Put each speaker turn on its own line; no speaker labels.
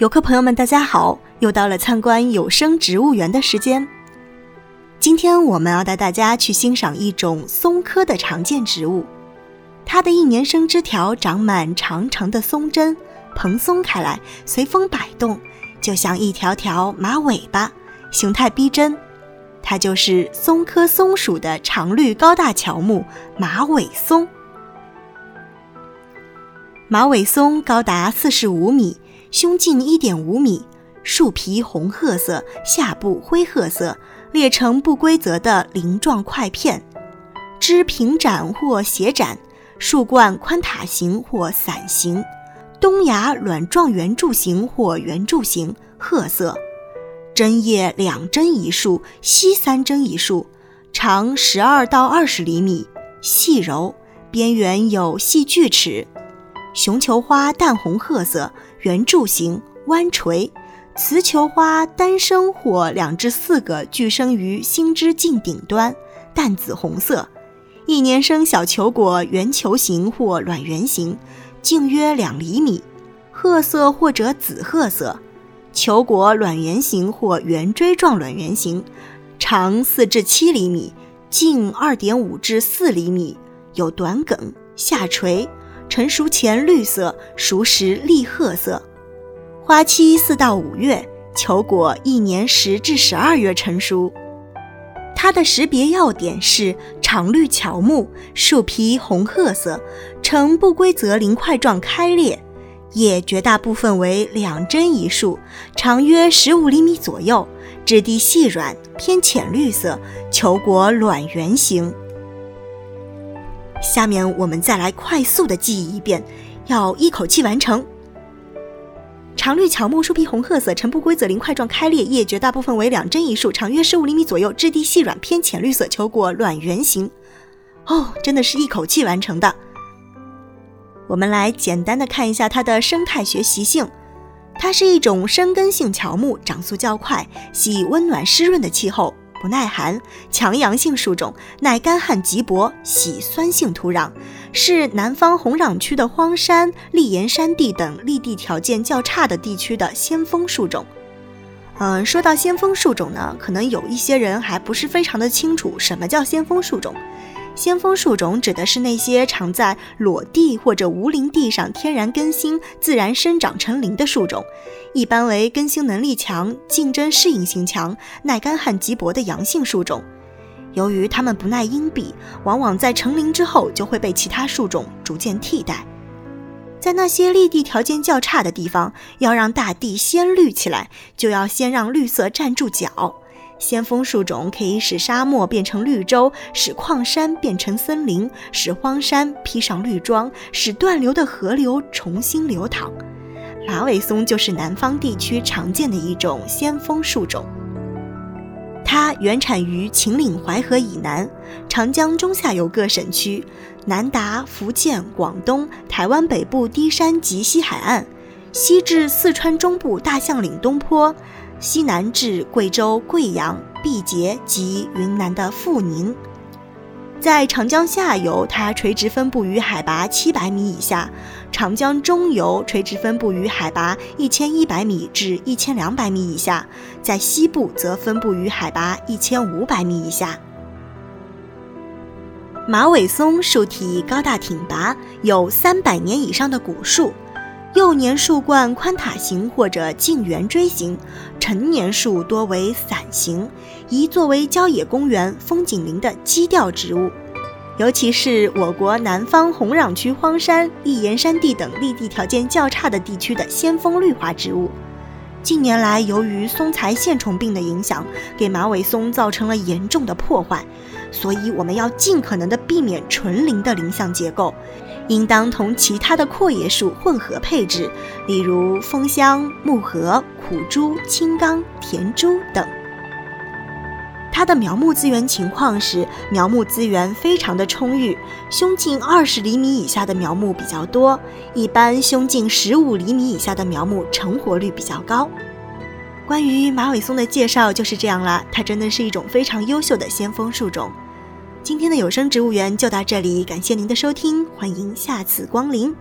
游客朋友们，大家好！又到了参观有生植物园的时间。今天我们要带大家去欣赏一种松科的常见植物，它的一年生枝条长满长长的松针，蓬松开来，随风摆动，就像一条条马尾巴，形态逼真。它就是松科松属的常绿高大乔木——马尾松。马尾松高达四十五米。胸径一点五米，树皮红褐色，下部灰褐色，裂成不规则的鳞状块片，枝平展或斜展，树冠宽塔形或伞形，冬芽卵状圆柱形或圆柱形，褐色，针叶两针一束，稀三针一束，长十二到二十厘米，细柔，边缘有细锯齿。雄球花淡红褐色，圆柱形，弯垂；雌球花单生或两至四个聚生于新枝茎顶端，淡紫红色。一年生小球果圆球形或卵圆形，径约两厘米，褐色或者紫褐色。球果卵圆形或圆锥状卵圆形，长四至七厘米，径二点五至四厘米，有短梗，下垂。成熟前绿色，熟时栗褐色，花期四到五月，球果一年十至十二月成熟。它的识别要点是常绿乔木，树皮红褐色，呈不规则鳞块状开裂，叶绝大部分为两针一束，长约十五厘米左右，质地细软，偏浅绿色，球果卵圆形。下面我们再来快速的记忆一遍，要一口气完成。常绿乔木，树皮红褐色，呈不规则鳞块状开裂，叶绝大部分为两针一束，长约十五厘米左右，质地细软，偏浅绿色，球果卵圆形。哦，真的是一口气完成的。我们来简单的看一下它的生态学习性，它是一种生根性乔木，长速较快，喜温暖湿润的气候。不耐寒，强阳性树种，耐干旱瘠薄，喜酸性土壤，是南方红壤区的荒山、砾岩山地等立地条件较差的地区的先锋树种。嗯，说到先锋树种呢，可能有一些人还不是非常的清楚什么叫先锋树种。先锋树种指的是那些常在裸地或者无林地上天然更新、自然生长成林的树种，一般为更新能力强、竞争适应性强、耐干旱瘠薄的阳性树种。由于它们不耐阴蔽，往往在成林之后就会被其他树种逐渐替代。在那些绿地条件较差的地方，要让大地先绿起来，就要先让绿色站住脚。先锋树种可以使沙漠变成绿洲，使矿山变成森林，使荒山披上绿装，使断流的河流重新流淌。马尾松就是南方地区常见的一种先锋树种。它原产于秦岭淮河以南，长江中下游各省区，南达福建、广东、台湾北部低山及西海岸，西至四川中部大象岭东坡。西南至贵州贵阳、毕节及云南的阜宁，在长江下游，它垂直分布于海拔七百米以下；长江中游垂直分布于海拔一千一百米至一千两百米以下，在西部则分布于海拔一千五百米以下。马尾松树体高大挺拔，有三百年以上的古树。幼年树冠宽塔形或者近圆锥形，成年树多为伞形，宜作为郊野公园、风景林的基调植物，尤其是我国南方红壤区荒山、砾岩山地等立地条件较差的地区的先锋绿化植物。近年来，由于松材线虫病的影响，给马尾松造成了严重的破坏，所以我们要尽可能的避免纯林的林相结构。应当同其他的阔叶树混合配置，例如枫香、木荷、苦朱、青冈、田朱等。它的苗木资源情况是，苗木资源非常的充裕，胸径二十厘米以下的苗木比较多，一般胸径十五厘米以下的苗木成活率比较高。关于马尾松的介绍就是这样啦，它真的是一种非常优秀的先锋树种。今天的有声植物园就到这里，感谢您的收听，欢迎下次光临。